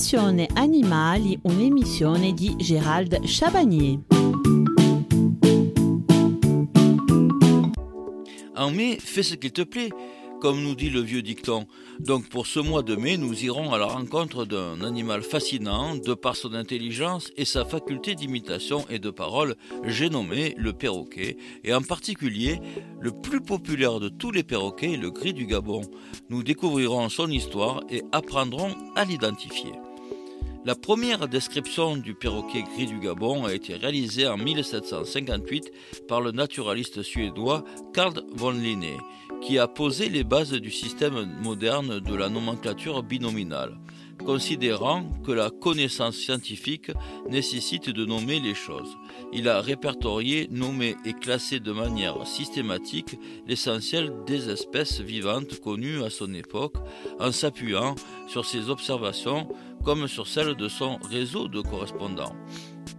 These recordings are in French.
Passione Animali, un'emissione Gérald. En mai, fais ce qu'il te plaît comme nous dit le vieux dicton. Donc pour ce mois de mai, nous irons à la rencontre d'un animal fascinant de par son intelligence et sa faculté d'imitation et de parole, j'ai nommé le perroquet, et en particulier le plus populaire de tous les perroquets, le gris du Gabon. Nous découvrirons son histoire et apprendrons à l'identifier. La première description du perroquet gris du Gabon a été réalisée en 1758 par le naturaliste suédois Carl von Linné, qui a posé les bases du système moderne de la nomenclature binominale, considérant que la connaissance scientifique nécessite de nommer les choses. Il a répertorié, nommé et classé de manière systématique l'essentiel des espèces vivantes connues à son époque, en s'appuyant sur ses observations comme sur celle de son réseau de correspondants.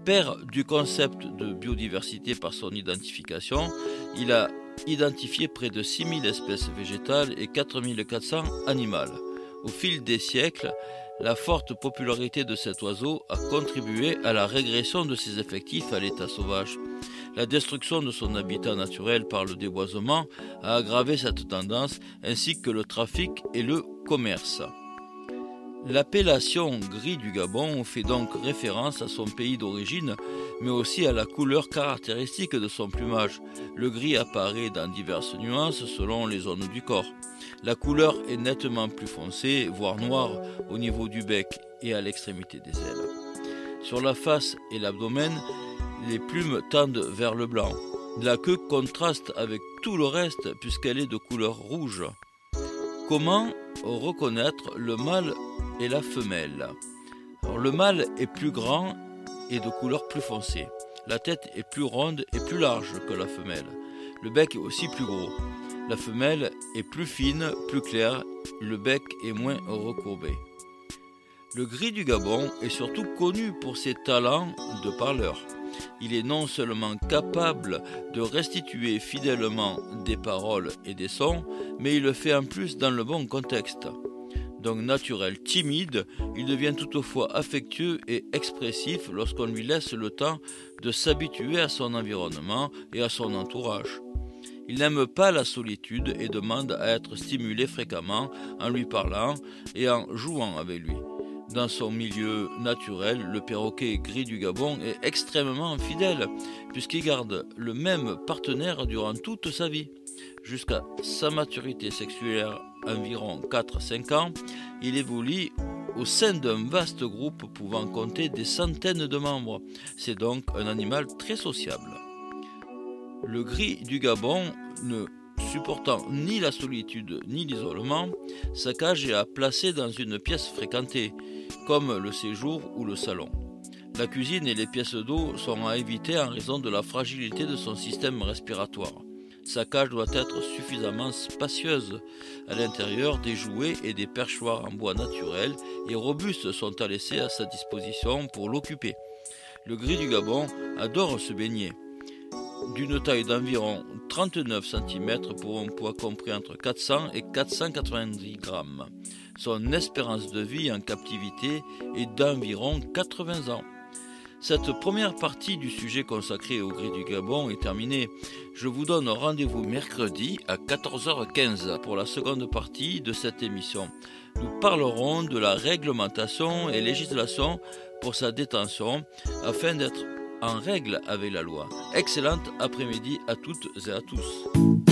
Père du concept de biodiversité par son identification, il a identifié près de 6000 espèces végétales et 4400 animales. Au fil des siècles, la forte popularité de cet oiseau a contribué à la régression de ses effectifs à l'état sauvage. La destruction de son habitat naturel par le déboisement a aggravé cette tendance ainsi que le trafic et le commerce. L'appellation gris du Gabon fait donc référence à son pays d'origine, mais aussi à la couleur caractéristique de son plumage. Le gris apparaît dans diverses nuances selon les zones du corps. La couleur est nettement plus foncée, voire noire, au niveau du bec et à l'extrémité des ailes. Sur la face et l'abdomen, les plumes tendent vers le blanc. La queue contraste avec tout le reste puisqu'elle est de couleur rouge. Comment reconnaître le mâle et la femelle? Le mâle est plus grand et de couleur plus foncée. La tête est plus ronde et plus large que la femelle. Le bec est aussi plus gros. La femelle est plus fine, plus claire. Le bec est moins recourbé. Le gris du Gabon est surtout connu pour ses talents de parleur. Il est non seulement capable de restituer fidèlement des paroles et des sons, mais il le fait en plus dans le bon contexte. Donc naturel, timide, il devient toutefois affectueux et expressif lorsqu'on lui laisse le temps de s'habituer à son environnement et à son entourage. Il n'aime pas la solitude et demande à être stimulé fréquemment en lui parlant et en jouant avec lui. Dans son milieu naturel, le perroquet gris du Gabon est extrêmement fidèle, puisqu'il garde le même partenaire durant toute sa vie. Jusqu'à sa maturité sexuelle, environ 4-5 ans, il évolue au sein d'un vaste groupe pouvant compter des centaines de membres. C'est donc un animal très sociable. Le gris du Gabon ne supportant ni la solitude ni l'isolement, sa cage est à placer dans une pièce fréquentée, comme le séjour ou le salon. La cuisine et les pièces d'eau sont à éviter en raison de la fragilité de son système respiratoire. Sa cage doit être suffisamment spacieuse. À l'intérieur, des jouets et des perchoirs en bois naturel et robustes sont à laisser à sa disposition pour l'occuper. Le gris du Gabon adore se baigner. D'une taille d'environ 39 cm pour un poids compris entre 400 et 490 grammes. Son espérance de vie en captivité est d'environ 80 ans. Cette première partie du sujet consacré au gris du Gabon est terminée. Je vous donne rendez-vous mercredi à 14h15 pour la seconde partie de cette émission. Nous parlerons de la réglementation et législation pour sa détention afin d'être en règle avec la loi. Excellente après-midi à toutes et à tous.